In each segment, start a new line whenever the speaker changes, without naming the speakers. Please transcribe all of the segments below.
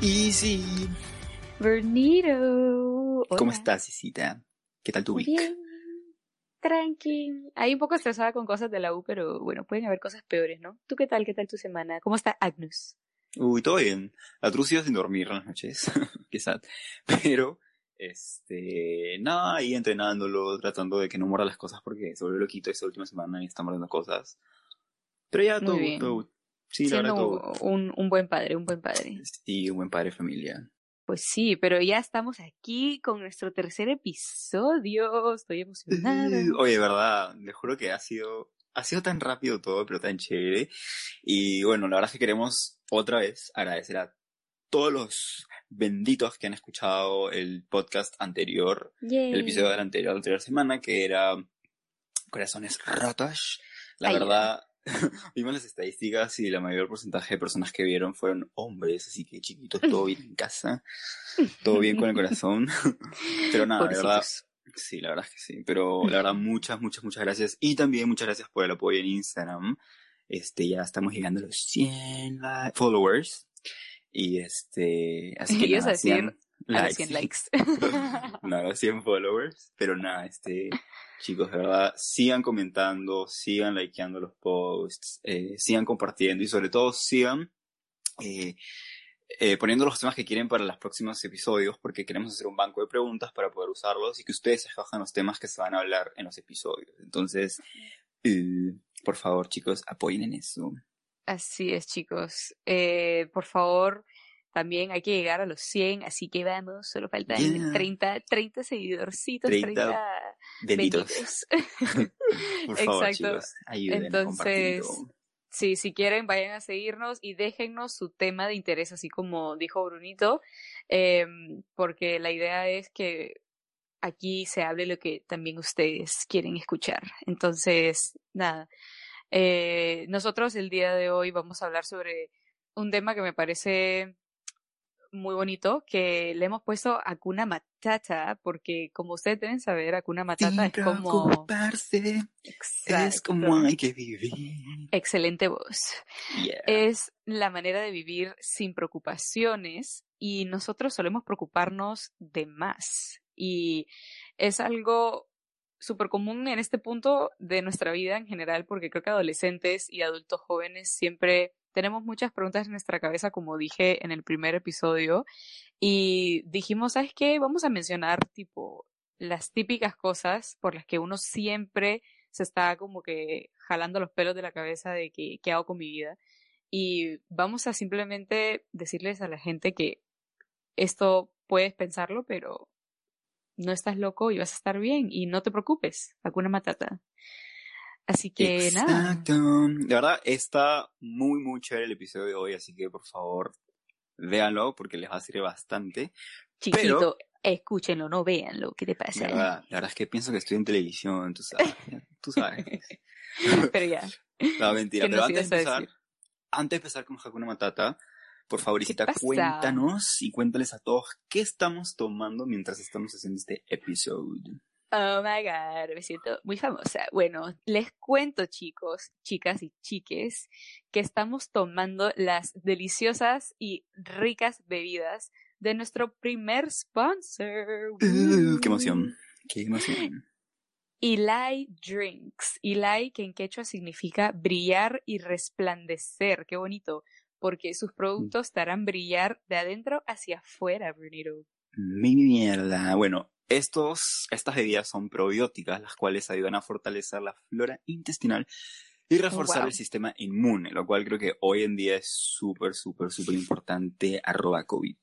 Easy.
Bernito.
¿Cómo estás, Isita? ¿Qué tal tu week?
Bien. Tranqui. Ahí un poco estresada con cosas de la U, pero bueno, pueden haber cosas peores, ¿no? ¿Tú qué tal? ¿Qué tal tu semana? ¿Cómo está Agnus?
Uy, todo bien. La trucia sin dormir en las noches. Qué sad. Pero, este, nada, ahí entrenándolo, tratando de que no muera las cosas porque se volvió loquito esta última semana y está mordiendo cosas. Pero ya todo. Sí,
Siendo
todo.
un, un buen padre, un buen padre.
Sí, un buen padre familia.
Pues sí, pero ya estamos aquí con nuestro tercer episodio. Estoy emocionada.
Oye, verdad, les juro que ha sido, ha sido tan rápido todo, pero tan chévere. Y bueno, la verdad es que queremos otra vez agradecer a todos los benditos que han escuchado el podcast anterior,
Yay.
el episodio de la anterior, la anterior semana, que era Corazones Rotos. La
Ay,
verdad, vimos las estadísticas y la mayor porcentaje de personas que vieron fueron hombres, así que chiquitos, todo bien en casa, todo bien con el corazón. Pero nada, de verdad. Sí, la verdad es que sí. Pero la verdad, muchas, muchas, muchas gracias. Y también muchas gracias por el apoyo en Instagram. Este, ya estamos llegando a los 100 li- followers. Y este, así que
decir
100
A los 100 likes.
no, los 100 followers. Pero nada, este, chicos, de verdad, sigan comentando, sigan likeando los posts, eh, sigan compartiendo y sobre todo sigan, eh, eh, poniendo los temas que quieren para los próximos episodios, porque queremos hacer un banco de preguntas para poder usarlos y que ustedes escojan los temas que se van a hablar en los episodios. Entonces, por favor, chicos, apoyen en eso.
Así es, chicos. Por favor, también hay que llegar a los 100, así que vamos, solo faltan
Yeah.
30, 30 seguidorcitos,
30
30,
Benditos.
benditos.
Por favor,
Exacto.
chicos,
Entonces. Sí, si quieren, vayan a seguirnos y déjennos su tema de interés, así como dijo Brunito, em, porque la idea es que aquí se hable lo que también ustedes quieren escuchar. Entonces, nada, eh, nosotros el día de hoy vamos a hablar sobre un tema que me parece muy bonito, que le hemos puesto Hakuna Matata, porque como ustedes deben saber, Hakuna Matata es como...
es como hay que vivir.
Excelente voz.
Yeah.
es la manera de vivir sin preocupaciones y nosotros solemos preocuparnos de más. Y es algo súper común en este punto de nuestra vida en general, porque creo que adolescentes y adultos jóvenes siempre tenemos muchas preguntas en nuestra cabeza, como dije en el primer episodio, y dijimos, ¿sabes qué? Vamos a mencionar tipo las típicas cosas por las que uno siempre se está como que jalando los pelos de la cabeza de que, qué hago con mi vida. Y vamos a simplemente decirles a la gente que esto puedes pensarlo, pero no estás loco y vas a estar bien y no te preocupes, Hakuna Matata. Así que nada.
Exacto. De verdad, está muy, muy chévere el episodio de hoy, así que por favor, véanlo porque les va a servir bastante.
Chiquito, escúchenlo, no véanlo, ¿qué te
La
pasa?
verdad, la verdad es que pienso que estoy en televisión, tú sabes. Tú sabes.
Pero ya,
No, mentira.
¿Qué
Pero antes de empezar,
decir?
antes de empezar con Hakuna Matata, por favor, Isita, cuéntanos y cuéntales a todos qué estamos tomando mientras estamos haciendo este episodio.
Oh my god, me siento muy famosa. Bueno, les cuento, chicos, chicas y chiques, que estamos tomando las deliciosas y ricas bebidas de nuestro primer sponsor.
Uh, ¡Qué emoción! ¡Qué emoción!
Eli Drinks. Eli, que en quechua significa brillar y resplandecer. Qué bonito. Porque sus productos te harán brillar de adentro hacia afuera, Brunito.
Mi mierda. Bueno, estos, estas bebidas son probióticas, las cuales ayudan a fortalecer la flora intestinal y reforzar
wow.
el sistema inmune, lo cual creo que hoy en día es súper, súper, súper importante. Arroba COVID.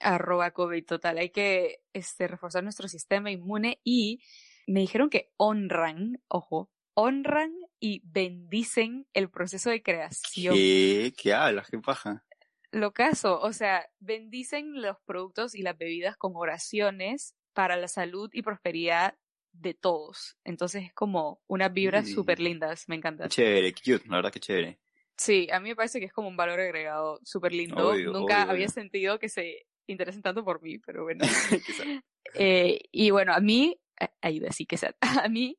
Arroba COVID total. Hay que este, reforzar nuestro sistema inmune y me dijeron que honran, ojo, honran y bendicen el proceso de creación.
¿Qué? ¿Qué hablas? ¿Qué paja?
Lo caso, o sea, bendicen los productos y las bebidas con oraciones para la salud y prosperidad de todos. Entonces es como unas vibras
Sí.
súper lindas, me encanta.
Chévere, cute, la verdad que chévere.
Sí, a mí me parece que es como un valor agregado súper lindo.
Obvio,
Nunca
obvio,
había sentido que se interesen tanto por mí, pero bueno. Eh, y bueno, a mí, ayuda, sí que sea, a mí,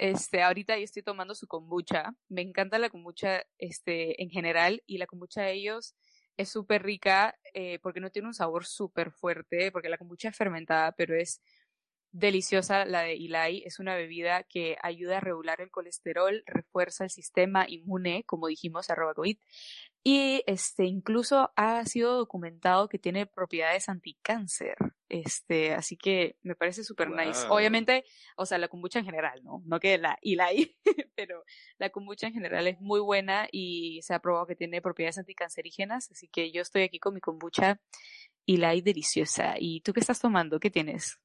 este, ahorita yo estoy tomando su kombucha. Me encanta la kombucha, este, en general, y la kombucha de ellos es súper rica, eh, porque no tiene un sabor súper fuerte, porque la kombucha es fermentada, pero es deliciosa la de Ilai. Es una bebida que ayuda a regular el colesterol, refuerza el sistema inmune, como dijimos, arroba COVID. Y este, incluso ha sido documentado que tiene propiedades anticáncer. Este, así que me parece súper nice. Obviamente, o sea, la kombucha en general, ¿no? No que la Ilai, pero la kombucha en general es muy buena y se ha probado que tiene propiedades anticancerígenas. Así que yo estoy aquí con mi kombucha Ilai deliciosa. ¿Y tú qué estás tomando? ¿Qué tienes?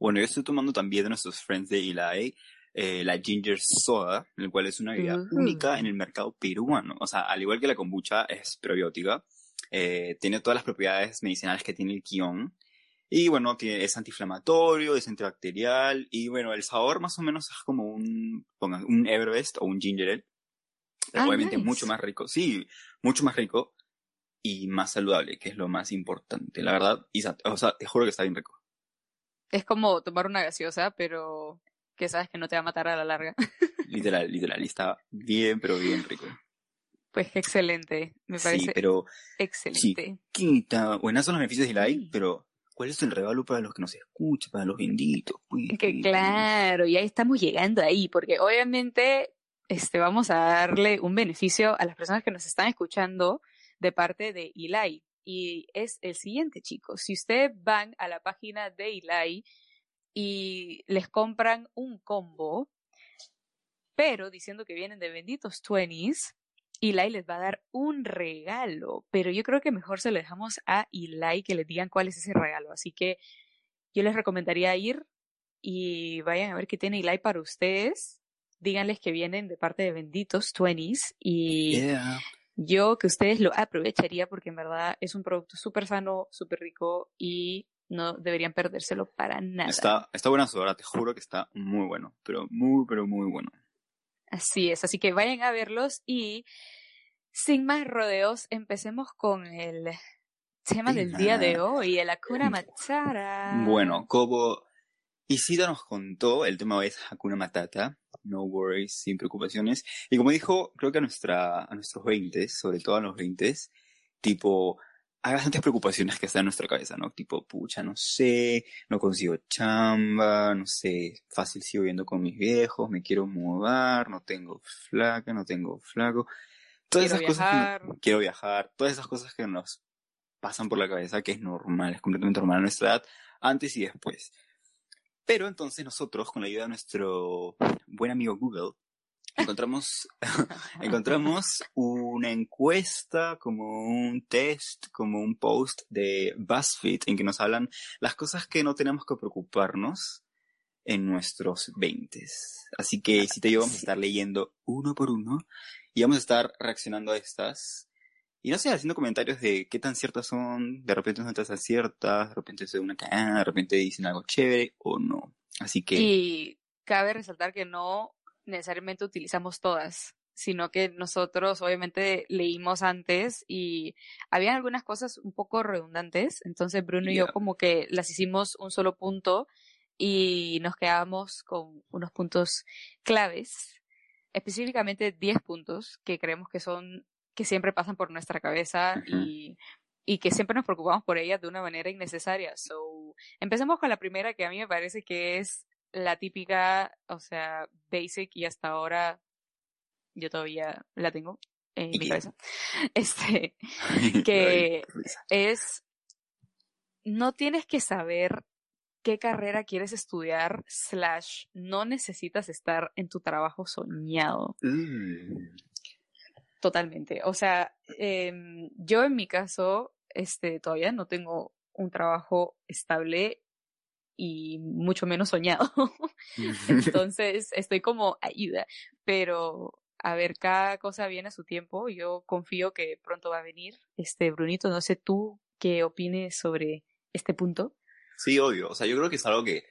Bueno, yo estoy tomando también de nuestros friends de Eli, eh, la Ginger Soda, el cual es una bebida
Ujú.
única en el mercado peruano. O sea, al igual que la kombucha, es probiótica. eh, tiene todas las propiedades medicinales que tiene el kion. Y bueno, tiene- es antiinflamatorio, es antibacterial. Y bueno, el sabor más o menos es como un, pongan, un Everbest o un Ginger Ale.
Ah,
Obviamente
nice.
mucho más rico. Sí, mucho más rico. Y más saludable, que es lo más importante. La verdad, y, o sea, te juro que está bien rico.
Es como tomar una gaseosa, pero que sabes que no te va a matar a la larga.
Literal, literal. Y está bien, pero bien rico.
Pues qué excelente. Me parece
Sí, pero
excelente.
quita. Buenas son los beneficios de
Sí.
pero ¿cuál es el regalo para los que nos escuchan, para los benditos? Pues,
Que claro, ya estamos llegando ahí, porque obviamente este, vamos a darle un beneficio a las personas que nos están escuchando de parte de Eli. Y es el siguiente, chicos. Si ustedes van a la página de Eli y les compran un combo, pero diciendo que vienen de benditos 20s, Eli les va a dar un regalo. Pero yo creo que mejor se lo dejamos a Eli que les digan cuál es ese regalo. Así que yo les recomendaría ir y vayan a ver qué tiene Eli para ustedes. Díganles que vienen de parte de benditos 20s y
Yeah.
yo que ustedes lo aprovecharía porque en verdad es un producto súper sano, súper rico y no deberían perdérselo para nada.
Está, está buena te juro que está muy bueno. Pero muy, pero muy bueno.
Así es, así que vayan a verlos y sin más rodeos, empecemos con el tema del día de hoy, el Hakuna Matata.
Bueno, como Isida nos contó, el tema es Hakuna Matata. No worries, sin preocupaciones. Y como dijo, creo que a, nuestra, a nuestros 20, sobre todo a los 20, tipo, hay bastantes preocupaciones que están en nuestra cabeza, ¿no? Tipo, pucha, no sé, no consigo chamba, no sé, fácil sigo viviendo con mis viejos, me quiero mudar, no tengo flaca, no tengo flaco. Todas
Quiero
esas cosas que quiero viajar, todas esas cosas que nos pasan por la cabeza, que es normal, es completamente normal a nuestra edad, antes y después. Pero entonces nosotros, con la ayuda de nuestro buen amigo Google, encontramos, encontramos una encuesta, como un test, como un post de BuzzFeed, en que nos hablan las cosas que no tenemos que preocuparnos en nuestros 20. Así que si te vamos a estar leyendo uno por uno y vamos a estar reaccionando a estas. Y no sé, haciendo comentarios de qué tan ciertas son, de repente no tan ciertas, de repente es una cagada, de repente dicen algo chévere o no. Así que
Y cabe resaltar que no necesariamente utilizamos todas, sino que nosotros obviamente leímos antes y habían algunas cosas un poco redundantes, entonces Bruno y yo como que las hicimos un solo punto y nos quedamos con unos puntos claves, específicamente 10 puntos que creemos que son que siempre pasan por nuestra cabeza y y que siempre nos preocupamos por ellas de una manera innecesaria. So, empecemos con la primera que a mí me parece que es la típica, o sea, basic y hasta ahora yo todavía la tengo en
¿Y
mi cabeza. Este, que es, no tienes que saber qué carrera quieres estudiar, slash, no necesitas estar en tu trabajo soñado.
Mm.
Totalmente. O sea, em, yo en mi caso, este, todavía no tengo un trabajo estable y mucho menos soñado. Entonces estoy como ayuda, pero a ver, cada cosa viene a su tiempo. Yo confío que pronto va a venir. Este, Brunito, no sé tú qué opines sobre este punto.
Sí, obvio. O sea, yo creo que es algo que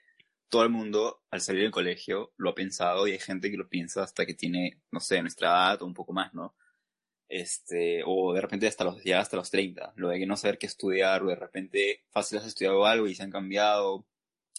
todo el mundo al salir del colegio lo ha pensado y hay gente que lo piensa hasta que tiene, no sé, nuestra edad o un poco más, ¿no? Este, o de repente hasta los, ya hasta los 30, lo de que no saber qué estudiar, o de repente fácil has estudiado algo y se han cambiado,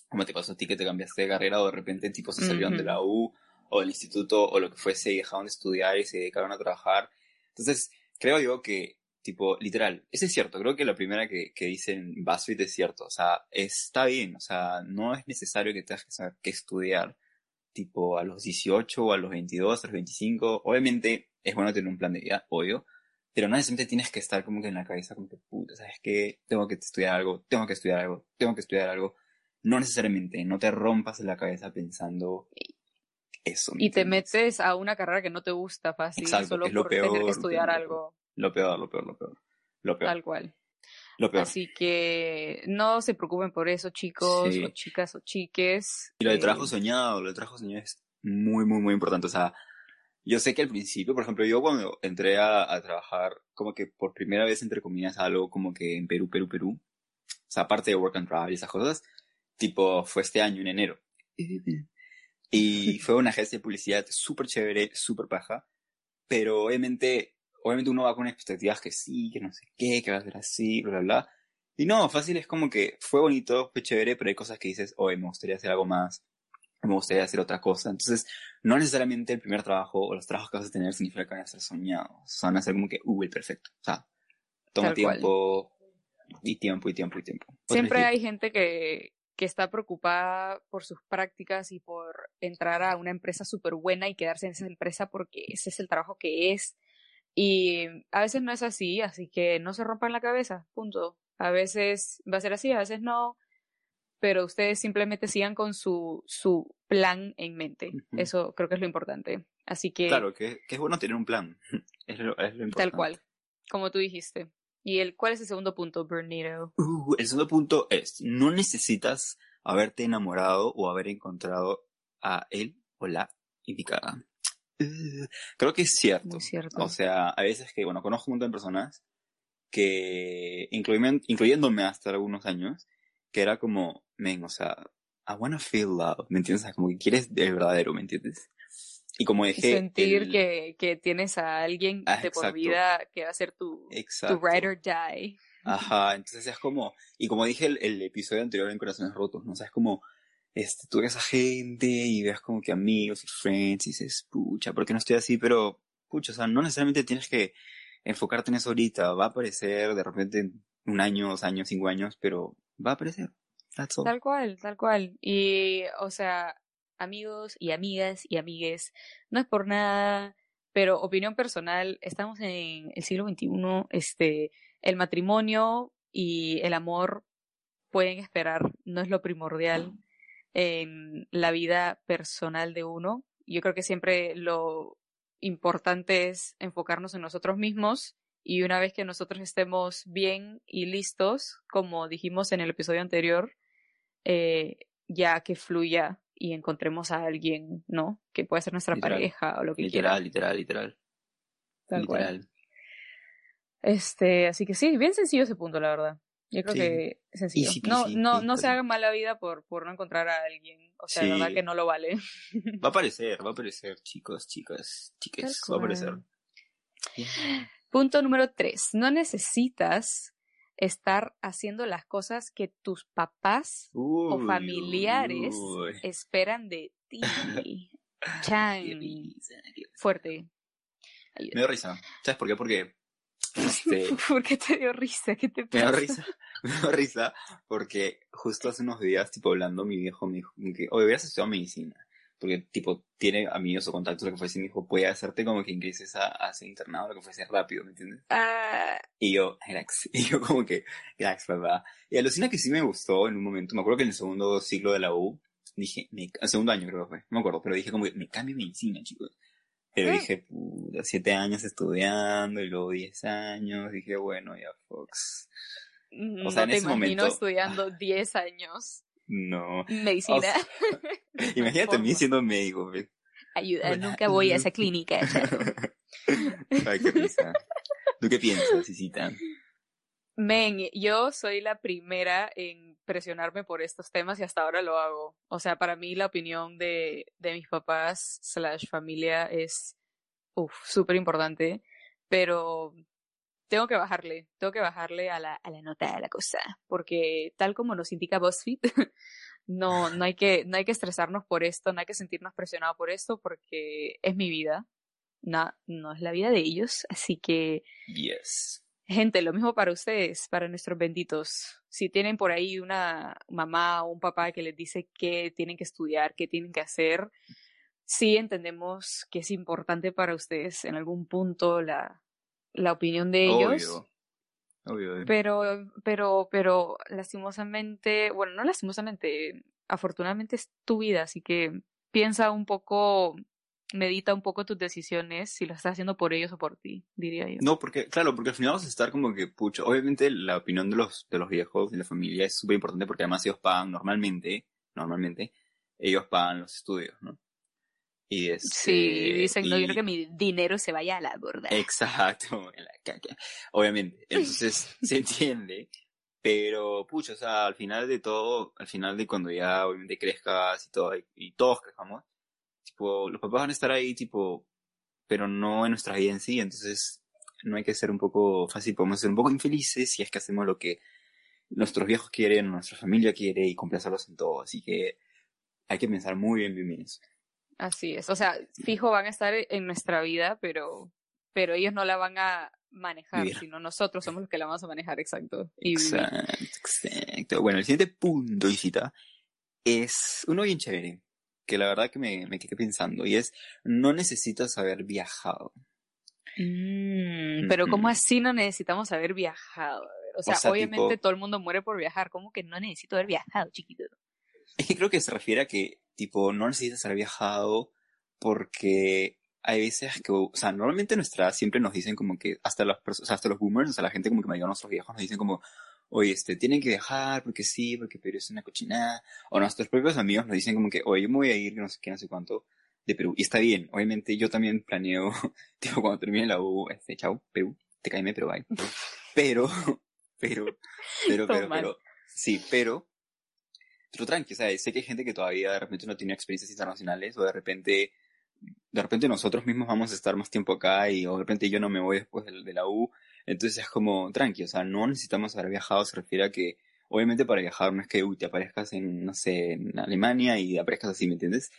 como te pasó a ti que te cambiaste de carrera, o de repente tipo se salieron de la U, o del instituto, o lo que fuese, y dejaron de estudiar y se dedicaron a trabajar. Entonces, creo yo que, tipo, literal, eso es cierto, creo que la primera que, que dicen BuzzFeed es cierto, o sea, está bien, o sea, no es necesario que tengas que saber qué estudiar, tipo, a los 18 o a los 22, a los 25, obviamente es bueno tener un plan de vida, obvio, pero no necesariamente tienes que estar como que en la cabeza como que, puta, ¿sabes qué? Tengo que estudiar algo, tengo que estudiar algo, tengo que estudiar algo. No necesariamente, no te rompas la cabeza pensando eso.
Y te metes a una carrera que no te gusta fácil, solo por tener que estudiar algo.
Lo peor, lo peor, lo peor. Lo peor.
Tal cual.
Lo peor.
Así que no se preocupen por eso, chicos, o chicas, o chiques.
Y lo de trabajo soñado, lo de trabajo soñado es muy, muy, muy importante. O sea, yo sé que al principio, por ejemplo, yo cuando entré a, a, trabajar, como que por primera vez, entre comillas, algo como que en Perú, Perú, Perú, o sea, aparte de Work and Travel y esas cosas, tipo, fue este año, en enero. Y fue una agencia de publicidad súper chévere, súper paja, pero obviamente, obviamente uno va con expectativas que sí, que no sé qué, que va a ser así, bla, bla, bla. Y no, fácil es como que fue bonito, fue chévere, pero hay cosas que dices, oye, me gustaría hacer algo más, me gustaría hacer otra cosa. Entonces, no necesariamente el primer trabajo o los trabajos que vas a tener significa que van a ser soñados. Van a ser como que, uh, el perfecto. O sea, toma tiempo y tiempo y tiempo y tiempo.
Siempre hay gente que, que está preocupada por sus prácticas y por entrar a una empresa súper buena y quedarse en esa empresa porque ese es el trabajo que es. Y a veces no es así, así que no se rompan la cabeza, punto. A veces va a ser así, a veces no pero ustedes simplemente sigan con su, su plan en mente. Eso creo que es lo importante. Así que...
Claro, que, es bueno tener un plan. es, lo, es lo importante.
Tal cual, como tú dijiste. ¿Y el, cuál es el segundo punto, Bernito?
Uh, el segundo punto es, no necesitas haberte enamorado o haber encontrado a él o la indicada. Uh, creo que es cierto.
Muy cierto.
O sea, a veces que, bueno, conozco un montón de personas que, incluyéndome hasta algunos años, que era como, men, o sea, I wanna feel love, ¿me entiendes? O sea, como que quieres el verdadero, ¿me entiendes? Y como dije...
Sentir que, que tienes a alguien ah, de por vida que va a ser tu, tu ride or die.
Ajá, entonces es como, y como dije el, el episodio anterior en Corazones Rotos, ¿no? O sea, es como, este, tú ves a gente y ves como que amigos y friends y dices, pucha, ¿por qué no estoy así? Pero, pucha, o sea, no necesariamente tienes que enfocarte en eso ahorita, va a aparecer de repente un año, dos años, cinco años, pero va a aparecer.
Tal cual, tal cual. Y, o sea, amigos y amigas y amigues, no es por nada, pero opinión personal, estamos en el siglo XXI, este, el matrimonio y el amor pueden esperar, no es lo primordial en la vida personal de uno. Yo creo que siempre lo importante es enfocarnos en nosotros mismos y una vez que nosotros estemos bien y listos, como dijimos en el episodio anterior, eh, ya que fluya y encontremos a alguien, ¿no? Que puede ser nuestra pareja o lo que
literal, Literal, literal, literal. literal.
Este, así que sí, bien sencillo ese punto, la verdad. Yo creo que es sencillo. no, no, no se haga mala vida por, por no encontrar a alguien. O sea, la verdad que no lo vale.
Va a aparecer, va a aparecer, chicos, chicas, chiques, va a aparecer.
Punto número tres. No necesitas estar haciendo las cosas que tus papás o familiares esperan de ti. Chan. Fuerte.
Me dio risa. ¿Sabes por qué? Porque. Este,
¿Por qué te dio risa? ¿Qué te
pasa? Me dio risa. Me dio risa porque justo hace unos días, tipo, hablando, mi viejo me dijo que, oye, hubieras estudiado medicina porque tipo tiene amigos o contactos lo que fuese, me dijo, puede hacerte como que ingreses a, a ese internado, lo que fuese rápido, ¿me entiendes?
Ah.
Y yo, grax, y yo como que, grax, ¿verdad? Y alucina que sí me gustó en un momento, me acuerdo que en el segundo ciclo de la U, dije, me, el segundo año creo que fue, no me acuerdo, pero dije como que me cambio medicina, chicos. Pero ¿Eh? dije, puta, siete años estudiando y luego diez años, dije, bueno, ya Fox.
no te imagino estudiando 10 años.
No.
Medicina.
imagínate a mí siendo médico.
Ayuda, nunca voy a esa clínica.
Ay, qué risa. ¿Tú qué piensas, Cisita?
Men, yo soy la primera en presionarme por estos temas y hasta ahora lo hago. O sea, para mí la opinión de, de mis papás slash familia es súper importante, pero tengo que bajarle, tengo que bajarle a la, a la nota de la cosa, porque tal como nos indica BuzzFeed, no, no, hay que, no hay que estresarnos por esto, no hay que sentirnos presionados por esto, porque es mi vida, no, no es la vida de ellos, así que...
Yes.
Gente, lo mismo para ustedes, para nuestros benditos. Si tienen por ahí una mamá o un papá que les dice que tienen que estudiar, qué tienen que hacer, sí entendemos que es importante para ustedes en algún punto la, la opinión de ellos.
Obvio.
Pero, pero, pero lastimosamente, bueno, no lastimosamente, afortunadamente es tu vida, así que piensa un poco, medita un poco tus decisiones, si lo estás haciendo por ellos o por ti, diría yo.
No, porque, claro, porque al final vas a estar como que, pucho, obviamente la opinión de los, de los viejos, de la familia es súper importante porque además ellos pagan normalmente, normalmente, ellos pagan los estudios, ¿no? Y este,
sí, dicen, no quiero que mi dinero se vaya a la borda.
Exacto, en la caca. Obviamente, entonces se entiende, pero pucha, o sea, al final de todo, al final de cuando ya obviamente crezcas y todo, y, todos crezcamos, tipo, los papás van a estar ahí, tipo, pero no en nuestra vida en sí, entonces no hay que ser un poco fácil, podemos ser un poco infelices si es que hacemos lo que nuestros viejos quieren, nuestra familia quiere y complacerlos en todo, así que hay que pensar muy bien, bien, bien eso.
Así es. O sea, fijo van a estar en nuestra vida, pero, pero ellos no la van a manejar, sino nosotros somos los que la vamos a manejar, exacto.
exacto, exacto. Bueno, el siguiente punto, visita, es uno bien chévere, que la verdad que me, me quedé pensando, y es, no necesitas haber viajado.
Mm, pero ¿cómo así no necesitamos haber viajado? O sea, obviamente todo el mundo muere por viajar, ¿cómo que no necesito haber viajado, chiquito?
Es que creo que se refiere a que Tipo, no necesitas haber viajado porque hay veces que, o sea, normalmente nuestra siempre nos dicen como que hasta las personas, hasta los boomers, o sea, la gente como que me a nuestros viejos nos dicen como, oye, este, tienen que viajar porque sí, porque Perú es una cochinada. O nuestros propios amigos nos dicen como que, oye, yo me voy a ir, no sé qué, no sé cuánto, de Perú. Y está bien, obviamente yo también planeo, tipo, cuando termine la U, este, chao, Perú, te caíme, pero bye. Pero, pero, pero, pero, pero, sí, pero, pero tranqui, o sea, sé que hay gente que todavía de repente no tiene experiencias internacionales o de repente, de repente nosotros mismos vamos a estar más tiempo acá y o de repente yo no me voy después de, la U. Entonces es como tranqui, o sea, no necesitamos haber viajado, se refiere a que obviamente para viajar no es que te aparezcas en, no sé, en Alemania y aparezcas así, ¿me entiendes?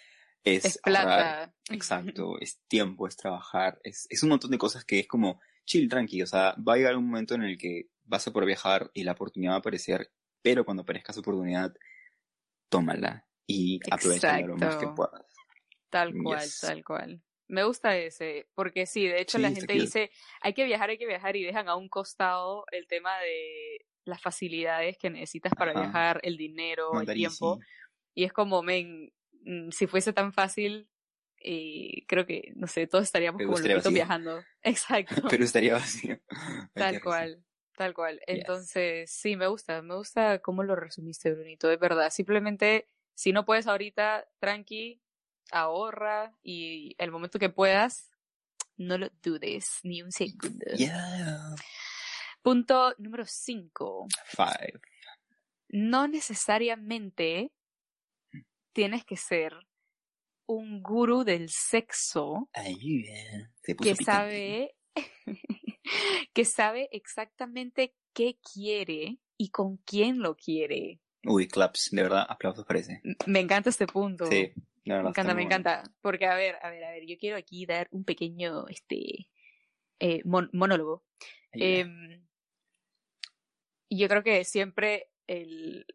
Es, plata.
exacto, es tiempo, es trabajar, es, es un montón de cosas que es como chill, tranqui, o sea, va a llegar un momento en el que vas a poder viajar y la oportunidad va a aparecer, pero cuando aparezca esa oportunidad, tómala y aprovecha lo más que puedas.
Tal cual, tal cual. Me gusta ese, porque sí, de hecho la gente dice, hay que viajar, hay que viajar y dejan a un costado el tema de las facilidades que necesitas para viajar, el dinero, el tiempo. Y es como, men, mm, si fuese tan fácil, y creo que, no sé, todos estaríamos como loquitos viajando. Exacto.
Pero estaría vacío.
Tal cual. Tal cual. Entonces, sí, me gusta, me gusta cómo lo resumiste, Brunito, es verdad. Simplemente, si no puedes ahorita, tranqui, ahorra y el momento que puedas, no lo dudes ni un segundo. Punto número 5.
Five.
No necesariamente tienes que ser un gurú del sexo que sabe que sabe exactamente qué quiere y con quién lo quiere.
Uy, claps, de verdad, aplausos parece.
Me encanta este punto.
Sí, de verdad.
Me encanta, me encanta. Porque, a ver, a ver, a ver, yo quiero aquí dar un pequeño, este, eh, monólogo. Em, yo creo que siempre el,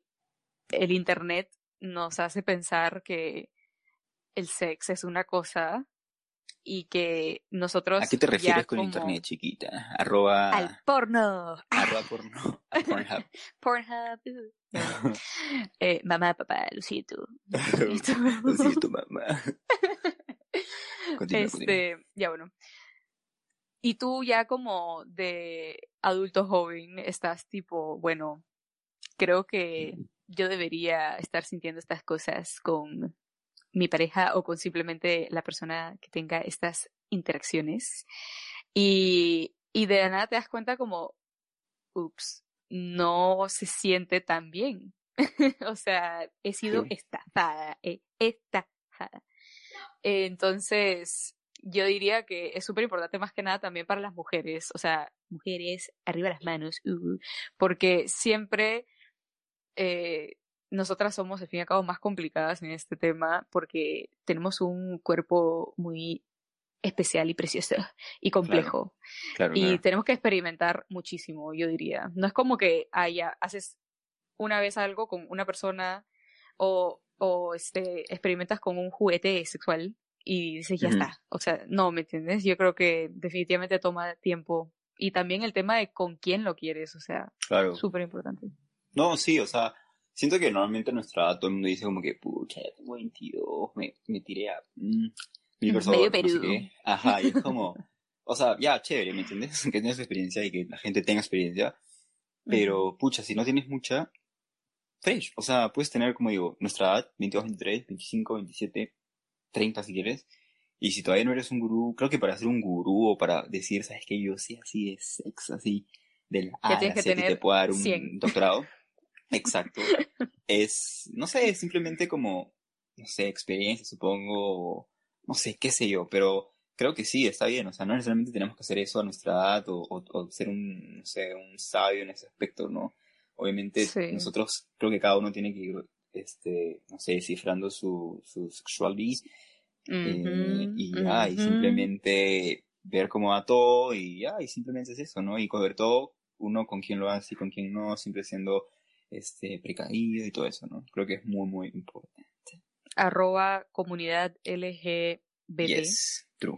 el Internet nos hace pensar que el sexo es una cosa y que nosotros...
¿A qué te refieres con internet, chiquita? Arroba...
Al porno.
Arroba porno. Pornhub.
Pornhub. eh, mamá, papá, lo siento.
lo siento, mamá.
este, ya bueno. y tú ya como de adulto joven estás tipo, bueno, creo que yo debería estar sintiendo estas cosas con mi pareja o con simplemente la persona que tenga estas interacciones. Y, y de la nada te das cuenta como, ups, no se siente tan bien. o sea, he sido estafada, eh, estafada. Entonces, yo diría que es súper importante más que nada también para las mujeres, o sea, mujeres, arriba las manos, uh, porque siempre eh, nosotras somos, al fin y al cabo, más complicadas en este tema porque tenemos un cuerpo muy especial y precioso y complejo. y tenemos que experimentar muchísimo, yo diría. No es como que haya, haces una vez algo con una persona o, o este, experimentas con un juguete sexual y dices, ya está. O sea, no, ¿me entiendes? Yo creo que definitivamente toma tiempo. Y también el tema de con quién lo quieres, o sea, claro. súper importante.
No, sí, o sea, siento que normalmente en nuestra edad todo el mundo dice como que, pucha, ya tengo 22, me, me tiré a mm, mil personas. Medio Perú. Ajá, y es como, o sea, ya, chévere, ¿me entiendes? Que tengas experiencia y que la gente tenga experiencia. Pero, pucha, si no tienes mucha, fresh. O sea, puedes tener, como digo, nuestra edad, 22, 23, 25, 27, 30 si quieres. Y si todavía no eres un gurú, creo que para ser un gurú o para decir, sabes que yo sé así de sex, así del A que te puedo dar un doctorado. Exacto. es, no sé, simplemente como, no sé, experiencia, supongo, no sé, qué sé yo, pero creo que sí, está bien, o sea, no necesariamente tenemos que hacer eso a nuestra edad o, o, ser un, no sé, un sabio en ese aspecto, ¿no? Obviamente nosotros creo que cada uno tiene que ir este, no sé, descifrando su, su sexualidad eh, y ya, y simplemente ver cómo va todo y ya, y simplemente es eso, ¿no? Y coger todo, uno con quién lo hace y con quién no, siempre siendo este precavido y todo eso, ¿no? Creo que es muy, muy importante.
Arroba comunidad LGBT.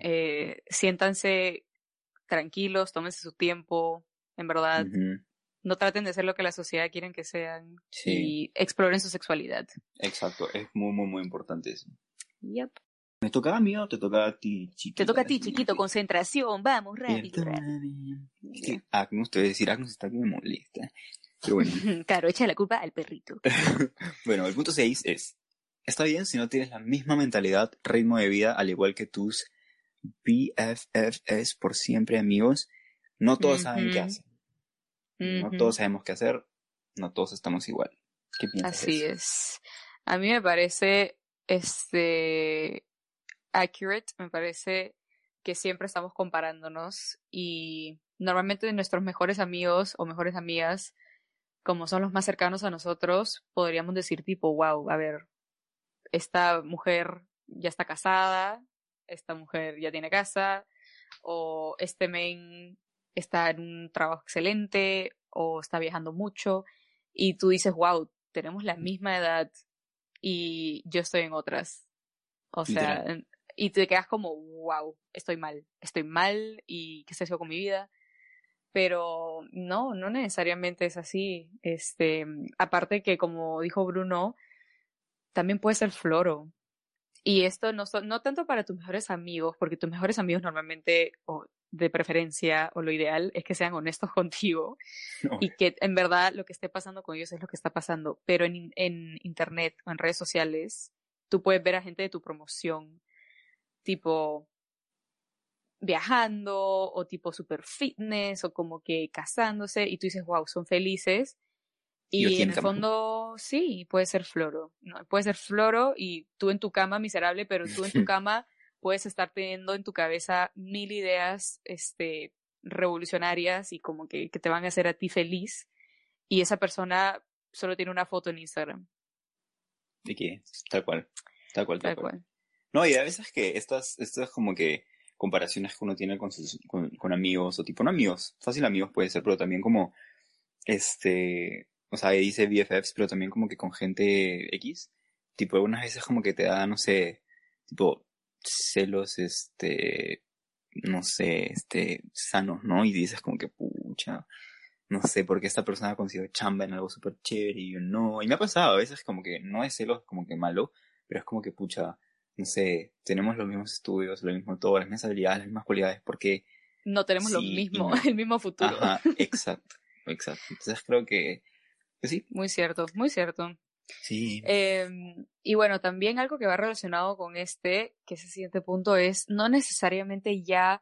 Eh, siéntanse tranquilos, tómense su tiempo, en verdad no traten de ser lo que la sociedad quiere que sean y exploren su sexualidad.
Exacto, es muy, muy, muy importante eso.
Yep.
¿Me toca a mí o te toca a ti, chiquito?
Te toca a ti, chiquito, concentración, vamos, rápido.
Es que te voy a decir, Agnus está que me molesta. Pero bueno.
claro, echa la culpa al perrito.
bueno, el punto 6 es, está bien si no tienes la misma mentalidad, ritmo de vida, al igual que tus BFFs por siempre amigos, no todos saben qué hacen. No todos sabemos qué hacer, no todos estamos igual. ¿Qué piensas?
Así es. A mí me parece, este, accurate, me parece que siempre estamos comparándonos y normalmente nuestros mejores amigos o mejores amigas, como son los más cercanos a nosotros, podríamos decir tipo, wow, a ver, esta mujer ya está casada, esta mujer ya tiene casa, o este men está en un trabajo excelente o está viajando mucho y tú dices, wow, tenemos la misma edad y yo estoy en otras. O sea, y te quedas como, wow, estoy mal, estoy mal y qué se haciendo con mi vida. Pero no, no necesariamente es así. Este, aparte que como dijo Bruno, también puede ser floro. Y esto no, no tanto para tus mejores amigos, porque tus mejores amigos normalmente, de preferencia o lo ideal es que sean honestos contigo y que en verdad lo que esté pasando con ellos es lo que está pasando. Pero en, en internet o en redes sociales, tú puedes ver a gente de tu promoción, tipo viajando o tipo super fitness o como que casándose y tú dices, wow, son felices. Y, en el fondo, sí, puede ser floro. ¿no? Puede ser floro y tú en tu cama miserable, pero tú en tu cama puedes estar teniendo en tu cabeza mil ideas este, revolucionarias y como que, que te van a hacer a ti feliz y esa persona solo tiene una foto en Instagram.
¿De qué? Tal cual. Tal cual, tal, cual. No, y a veces que estas, estas como que comparaciones que uno tiene con, sus, con, amigos o tipo, no amigos, fácil amigos puede ser, pero también como, este, o sea, dice BFFs, pero también como que con gente X, tipo, algunas veces como que te da, no sé, tipo, celos, este, no sé, este, sanos, ¿no? Y dices como que, pucha, no sé, porque esta persona ha conseguido chamba en algo súper chévere y no. Y me ha pasado a veces como que no es celos como que malo, pero es como que, pucha, no sé, tenemos los mismos estudios, lo mismo todo, las mismas habilidades, las mismas cualidades, ¿por qué
no tenemos lo
Sí,
mismo,
no.
el mismo futuro.
Ajá, exacto, exacto. Entonces creo que, que sí.
Muy cierto, muy cierto.
Sí.
Em, y bueno, también algo que va relacionado con este, que es el siguiente punto, es no necesariamente ya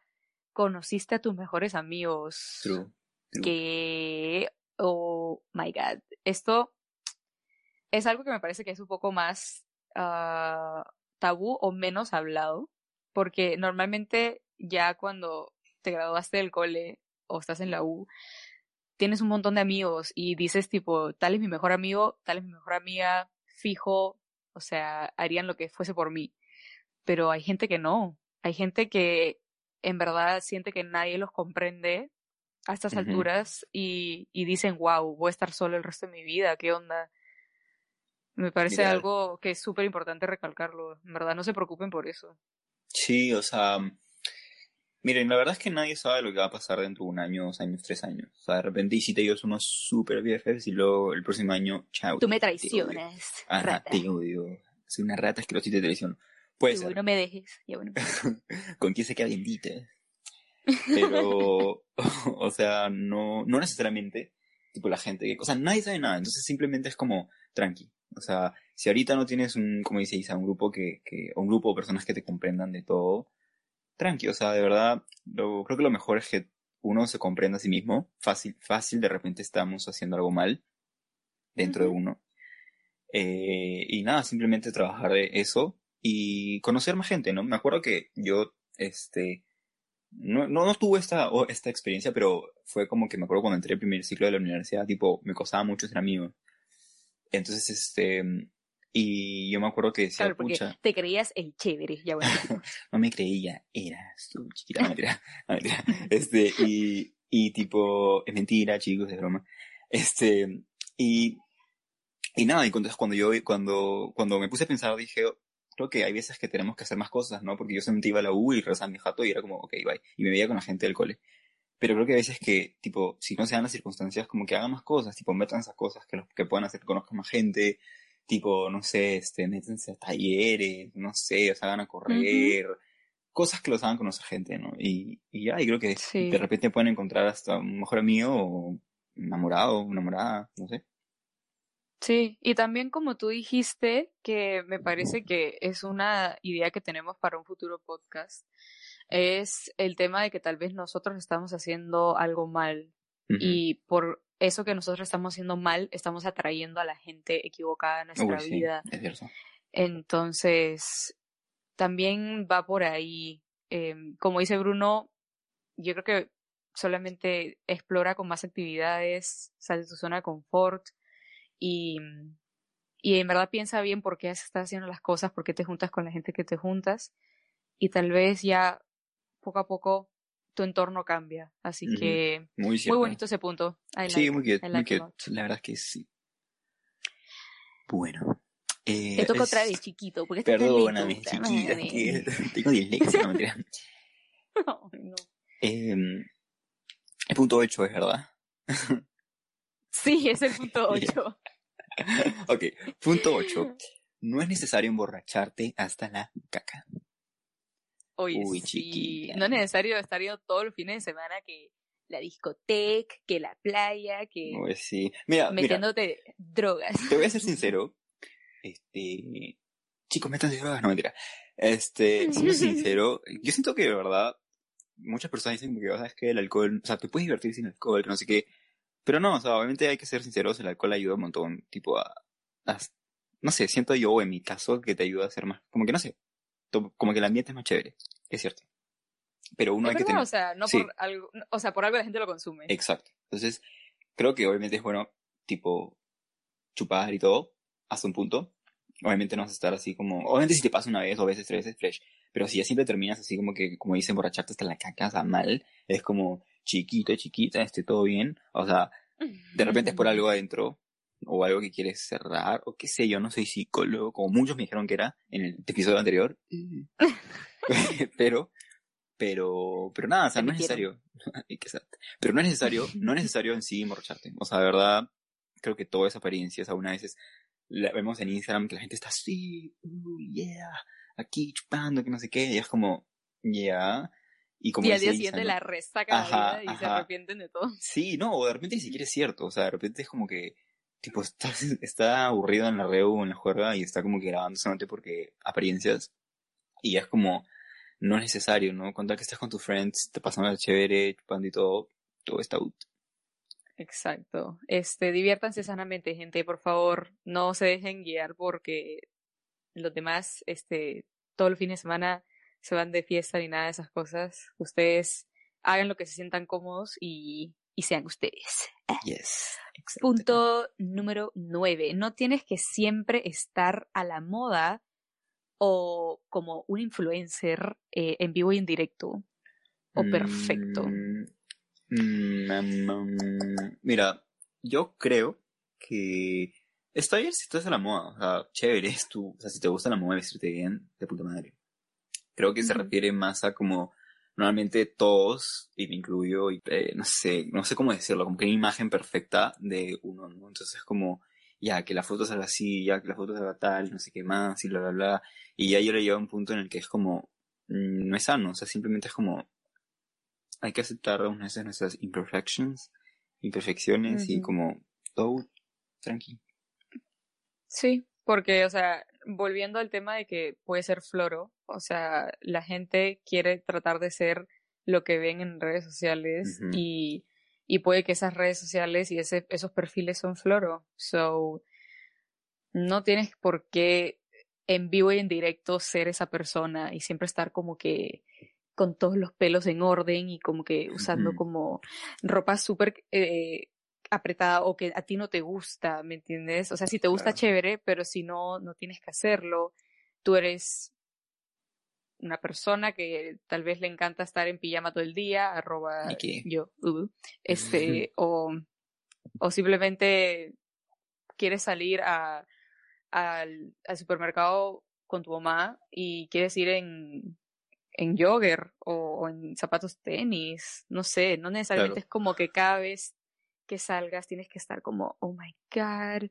conociste a tus mejores amigos.
True. true.
Que, oh my god, esto es algo que me parece que es un poco más ah, tabú o menos hablado, porque normalmente ya cuando te graduaste del cole o estás en la U, tienes un montón de amigos y dices tipo, tal es mi mejor amigo, tal es mi mejor amiga, fijo, o sea, harían lo que fuese por mí. Pero hay gente que no, hay gente que en verdad siente que nadie los comprende a estas alturas y, y dicen, wow, voy a estar solo el resto de mi vida, ¿qué onda? Me parece
Literal.
algo que es súper importante recalcarlo. En verdad, no se preocupen por eso.
Sí, o sea, miren, la verdad es que nadie sabe lo que va a pasar dentro de un año, dos años, tres años. O sea, de repente hiciste ellos unos super BFFs y luego el próximo año, chao.
Tú me
te odio.
traicionas,
Ajá,
rata.
te odio. Soy una rata asquerosita de televisión. Puede
Tú
ser.
no me dejes. Ya bueno.
con quién se queda bendita. Pero, o sea, no, no necesariamente, tipo la gente, que, o sea, nadie sabe nada, entonces simplemente es como, tranqui. O sea, si ahorita no tienes un, como dice Isa, un grupo que, que, o un grupo de personas que te comprendan de todo, tranqui, o sea, de verdad, lo, creo que lo mejor es que uno se comprenda a sí mismo, fácil, fácil, de repente estamos haciendo algo mal dentro de uno. Eh, y nada, simplemente trabajar de eso y conocer más gente, ¿no? Me acuerdo que yo, este, no, no, no tuve esta, esta experiencia, pero fue como que me acuerdo cuando entré el primer ciclo de la universidad, tipo, me costaba mucho ser amigo. Entonces, este, y yo me acuerdo que decía,
Claro, porque
pucha,
te creías el chévere. Ya bueno.
no me creía, eras tú, chiquita, no mentira, no mentira. Este, y, y tipo, es mentira, chicos, es broma. Este, y, y nada, y entonces cuando yo, cuando, cuando me puse a pensar, dije, "Oh, creo que hay veces que tenemos que hacer más cosas, ¿no? Porque yo siempre iba a la U y regresaba a mi jato y era como, ok, bye. Y me veía con la gente del cole. Pero creo que a veces que, tipo, si no se dan las circunstancias, como que hagan más cosas, tipo, metan esas cosas que, los, que puedan hacer que conozcan más gente, tipo, no sé, este, métanse a talleres, no sé, o sea, hagan a correr, cosas que los hagan conocer gente, ¿no? Y, y ya, y creo que
Sí.
de repente pueden encontrar hasta un mejor amigo o enamorado, enamorada, no sé.
Sí, y también como tú dijiste, que me parece que es una idea que tenemos para un futuro podcast, es el tema de que tal vez nosotros estamos haciendo algo mal y por eso que nosotros estamos haciendo mal, estamos atrayendo a la gente equivocada a nuestra
Uy, sí,
vida.
es cierto.
Entonces, también va por ahí. em, como dice Bruno, yo creo que solamente explora con más actividades, sale de tu zona de confort y, y en verdad piensa bien por qué estás haciendo las cosas, por qué te juntas con la gente que te juntas y tal vez ya poco a poco tu entorno cambia. Así
Ujú.
que
Muy
muy bonito ese punto. I
Sí,
like-
muy cute, muy
like a
cute. La verdad es que sí. Bueno. Eh,
Te toca
es-
otra vez, chiquito, porque tan
Perdóname,
puta
chiquita, que tengo dislexia, no mentira.
Ay, no.
Eh, el punto 8 es verdad.
Sí, es el punto
Ya.
8.
ok, punto 8. No es necesario emborracharte hasta la caca.
Oye,
Uy,
sí.
chiquita.
No es necesario estar yendo todos los fines de semana que la discoteca, que la playa, que
Pues sí. Mira, mira,
metiéndote drogas.
te voy a ser sincero. Este. Chicos, métanse drogas, no mentira. Este, siendo sincero, yo siento que de verdad, muchas personas dicen que, ¿sabes que El alcohol, o sea, te puedes divertir sin alcohol, que no sé qué. Pero no, o sea, obviamente hay que ser sinceros, el alcohol ayuda un montón, tipo, a, a- no sé, siento yo en mi caso que te ayuda a ser más, como que no sé, como que el ambiente es más chévere, es cierto. Pero uno
Es
hay que
verdad,
tener,
o sea, no
Sí.
por algo, o sea, por algo la gente lo consume.
exacto. Entonces, creo que obviamente es bueno, tipo, chupar y todo, hasta un punto. Obviamente no vas a estar así como, obviamente si te pasa una vez, dos veces, tres veces, fresh. Pero si ya siempre terminas así como que, como dicen, borracharte hasta la caca, o sea, mal, es como, chiquito, chiquita, esté todo bien. O sea, de repente es por algo adentro, o algo que quieres cerrar, o qué sé yo, no soy psicólogo, como muchos me dijeron que era en el episodio anterior. pero, pero, pero nada, o sea, no es necesario. Pero no es necesario, no es necesario en sí emborracharte. O sea, de verdad, creo que toda esa apariencia, o sea, una veces la vemos en Instagram que la gente está así, uh, yeah, aquí chupando, que no sé qué, y es como, yeah. Y, como
y al día siguiente la resacan
Ajá,
la vida y se
ajá.
arrepienten de todo.
Sí, no, o de repente ni siquiera es cierto, o sea, de repente es como que, tipo, está, está aburrido en la reu en la juerga y está como que grabando solamente porque apariencias, y es como, no es necesario, ¿no? Contar que estás con tus friends, te pasando la chévere, chupando y todo, todo está out.
Exacto. Este, diviértanse sanamente, gente, por favor, no se dejen guiar porque los demás, este, todos los fines de semana se van de fiesta ni nada de esas cosas. Ustedes hagan lo que se sientan cómodos y, y sean ustedes.
Yes.
Punto número nueve. No tienes que siempre estar a la moda o como un influencer eh, en vivo y en directo. O perfecto.
Mm, mm, mm, mira, yo creo que está bien si estás a la moda, o sea, chévere, es tú, o sea, si te gusta la moda, vestirte bien, de puta madre. Creo que se refiere más a como normalmente todos, y me incluyo, y, eh, no sé, no sé cómo decirlo, como que una imagen perfecta de uno, ¿no? Entonces como, ya, que la foto salga así, ya, que la foto salga tal, no sé qué más, y bla, bla, bla. Y ya yo le llevo a un punto en el que es como, mm, no es sano, o sea, simplemente es como, hay que aceptar algunas veces nuestras imperfections, imperfecciones y como todo tranqui.
Sí, porque, o sea, volviendo al tema de que puede ser floro, o sea, la gente quiere tratar de ser lo que ven en redes sociales y, y puede que esas redes sociales y ese, esos perfiles son floro. So, no tienes por qué en vivo y en directo ser esa persona y siempre estar como que con todos los pelos en orden y como que usando como ropa súper eh, apretada o que a ti no te gusta, ¿me entiendes? O sea, si te gusta
Claro.
chévere, pero si no, no tienes que hacerlo. Tú eres una persona que tal vez le encanta estar en pijama todo el día, arroba yo, uh, este, o, o simplemente quieres salir a, al, al supermercado con tu mamá y quieres ir en, en jogger o, o en zapatos tenis, no sé, no necesariamente
Claro.
es como que cada vez que salgas tienes que estar como, oh my god,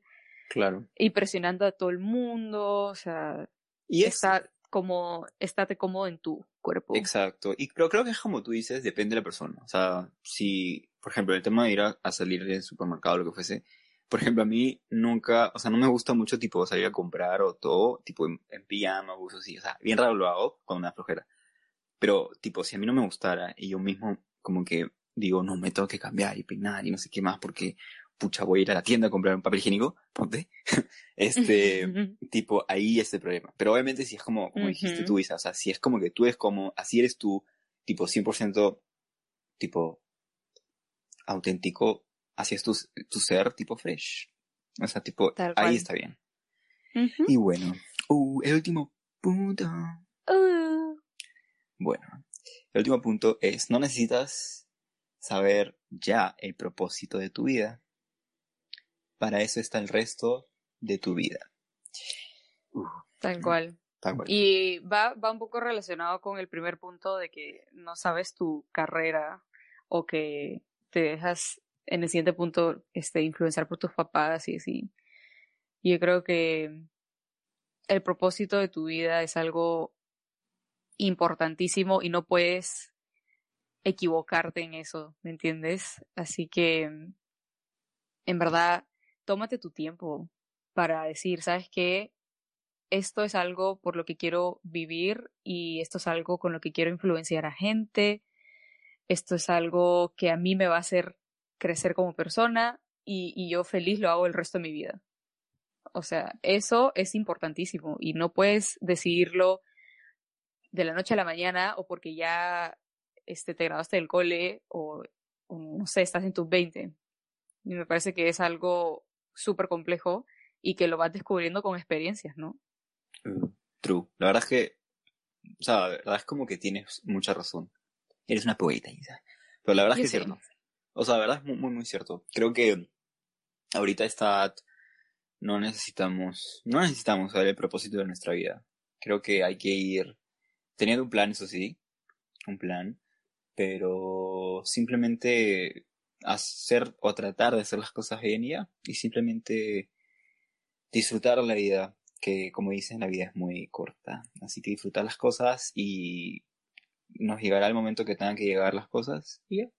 Claro.
impresionando a todo el mundo, o sea,
Y es,
está como, estate cómodo en tu cuerpo.
exacto. Y creo, creo que es como tú dices, depende de la persona. O sea, si, por ejemplo, el tema de ir a, a salir del supermercado o lo que fuese, por ejemplo, a mí nunca, o sea, no me gusta mucho tipo salir a comprar o todo, tipo en, en pijama, buzos así, o sea, bien raro lo hago con una flojera. Pero, tipo, si a mí no me gustara y yo mismo como que digo, no, me tengo que cambiar y peinar y no sé qué más porque, pucha, voy a ir a la tienda a comprar un papel higiénico, ponte. este, tipo, ahí es el problema. Pero obviamente si es como, como dijiste tú, Isa, o sea, si es como que tú eres como, así eres tú, tipo 100%, tipo, auténtico, así es tu, tu ser, tipo fresh. O sea, tipo,
Tal
ahí
cual.
está bien. Y bueno, uh, el último punto.
Uh,
Bueno, el último punto es, no necesitas saber ya el propósito de tu vida. Para eso está el resto de tu vida. Uh,
tal cual.
tal cual.
Y va, va un poco relacionado con el primer punto de que no sabes tu carrera o que te dejas en el siguiente punto este, influenciar por tus papás y así. Y yo creo que el propósito de tu vida es algo importantísimo y no puedes equivocarte en eso, ¿me entiendes? Así que, en verdad, tómate tu tiempo para decir, ¿sabes qué? Esto es algo por lo que quiero vivir y esto es algo con lo que quiero influenciar a gente. Esto es algo que a mí me va a hacer crecer como persona y, y yo feliz lo hago el resto de mi vida. O sea, eso es importantísimo y no puedes decidirlo de la noche a la mañana o porque ya este, te graduaste del cole o, o no sé, estás en tus 20. Y me parece que es algo súper complejo y que lo vas descubriendo con experiencias, ¿no?
Uh, True. La verdad es que, o sea, la verdad es como que tienes mucha razón. Eres una poeta, Isa. Pero la verdad es
Yo
que es cierto. O sea, la verdad es muy, muy, muy cierto. Creo que ahorita está, no necesitamos, no necesitamos saber el propósito de nuestra vida. Creo que hay que ir teniendo un plan, eso sí, un plan, pero simplemente hacer o tratar de hacer las cosas bien y ya, y simplemente disfrutar la vida, que como dicen, la vida es muy corta, así que disfrutar las cosas y nos llegará el momento que tengan que llegar las cosas y ya.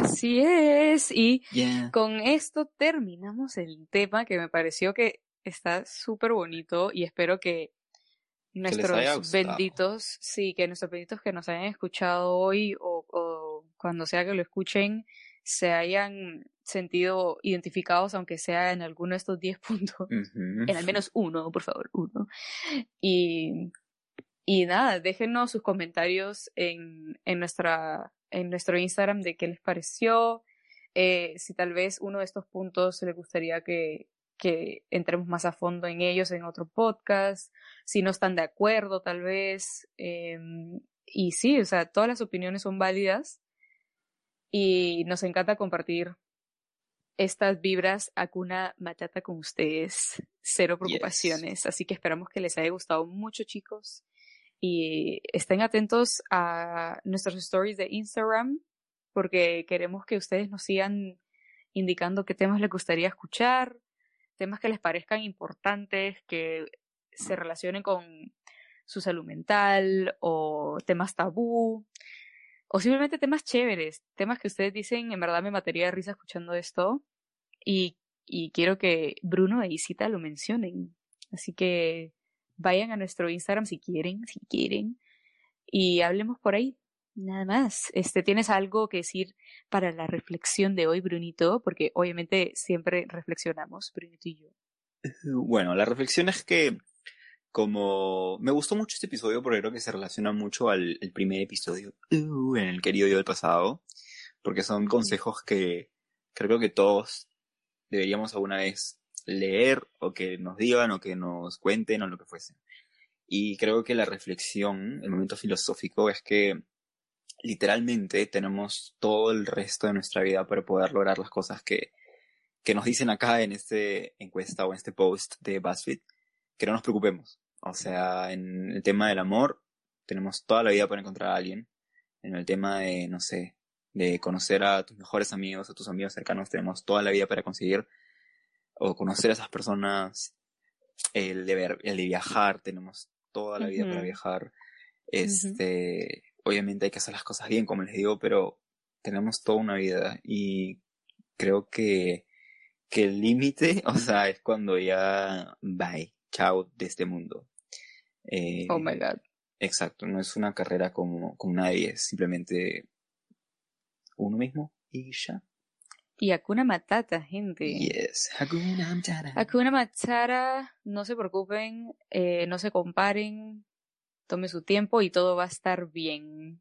Así es. Y
Yeah.
con esto terminamos el tema que me pareció que está súper bonito y espero que nuestros benditos, sí, que nuestros benditos que nos hayan escuchado hoy o, o cuando sea que lo escuchen, se hayan sentido identificados, aunque sea en alguno de estos 10 puntos. En al menos uno, por favor, uno. Y, y nada, déjenos sus comentarios en, en, nuestra, en nuestro Instagram de qué les pareció. eh, si tal vez uno de estos puntos les gustaría que, que entremos más a fondo en ellos en otro podcast. Si no están de acuerdo, tal vez. em, y sí, o sea, todas las opiniones son válidas. Y nos encanta compartir estas vibras Akuna Matata con ustedes. Cero preocupaciones. Así que esperamos que les haya gustado mucho, chicos. Y estén atentos a nuestros stories de Instagram, porque queremos que ustedes nos sigan indicando qué temas les gustaría escuchar, temas que les parezcan importantes, que se relacionen con su salud mental o temas tabú o simplemente temas chéveres, temas que ustedes dicen, en verdad me mataría de risa escuchando esto y, y quiero que Bruno e Isita lo mencionen. Así que vayan a nuestro Instagram si quieren, si quieren, y hablemos por ahí. Nada más. Este, ¿tienes algo que decir para la reflexión de hoy, Brunito? Porque obviamente siempre reflexionamos, Brunito y yo.
Bueno, la reflexión es que como me gustó mucho este episodio porque creo que se relaciona mucho al el primer episodio uh, en el querido yo del pasado, porque son consejos que creo que todos deberíamos alguna vez leer o que nos digan o que nos cuenten o lo que fuese. Y creo que la reflexión, el momento filosófico es que literalmente tenemos todo el resto de nuestra vida para poder lograr las cosas que, que nos dicen acá en este encuesta o en este post de BuzzFeed, que no nos preocupemos. O sea, en el tema del amor, tenemos toda la vida para encontrar a alguien. En el tema de, no sé, de conocer a tus mejores amigos, a tus amigos cercanos, tenemos toda la vida para conseguir o conocer a esas personas. El de, ver, el de viajar, tenemos toda la vida para viajar. Este, obviamente hay que hacer las cosas bien, como les digo, pero tenemos toda una vida y creo que, que el límite, o sea, es cuando ya bye, chao de este mundo. Eh,
Oh my god.
Exacto, no es una carrera como, como nadie, es simplemente uno mismo y ya.
Y Akuna Matata, gente.
Yes. Hakuna Matata.
Hakuna Matata, no se preocupen, eh, no se comparen, tome su tiempo y todo va a estar bien.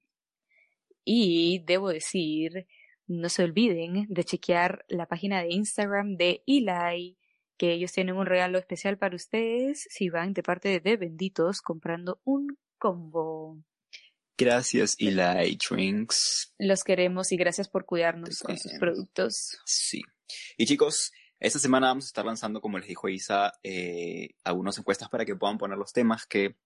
Y debo decir, no se olviden de chequear la página de Instagram de Eli, que ellos tienen un regalo especial para ustedes si van de parte de Benditos comprando un combo.
Gracias, Eli Drinks.
Los queremos y gracias por cuidarnos con sus productos.
Sí. Y chicos, esta semana vamos a estar lanzando, como les dijo Isa, eh, algunas encuestas para que puedan poner los temas que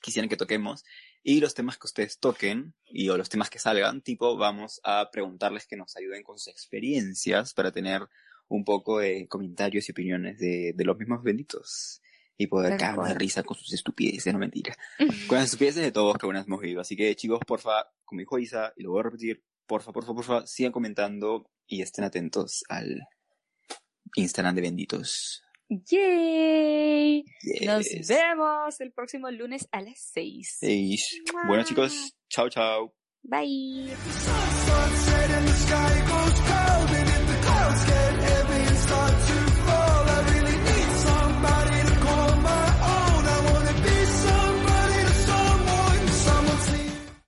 quisieran que toquemos y los temas que ustedes toquen y o los temas que salgan, tipo, vamos a preguntarles que nos ayuden con sus experiencias para tener un poco de comentarios y opiniones de, de los mismos benditos y poder
Tal
cagarnos de risa con sus estupideces, no mentira. Con las estupideces de todos que aún hemos vivido. Así que chicos, porfa, como dijo Isa, y lo voy a repetir, porfa, porfa, porfa, sigan comentando y estén atentos al Instagram de benditos.
¡Yay! Nos vemos el próximo lunes a las 6.
Seis. Bueno chicos, chao, chao.
Bye.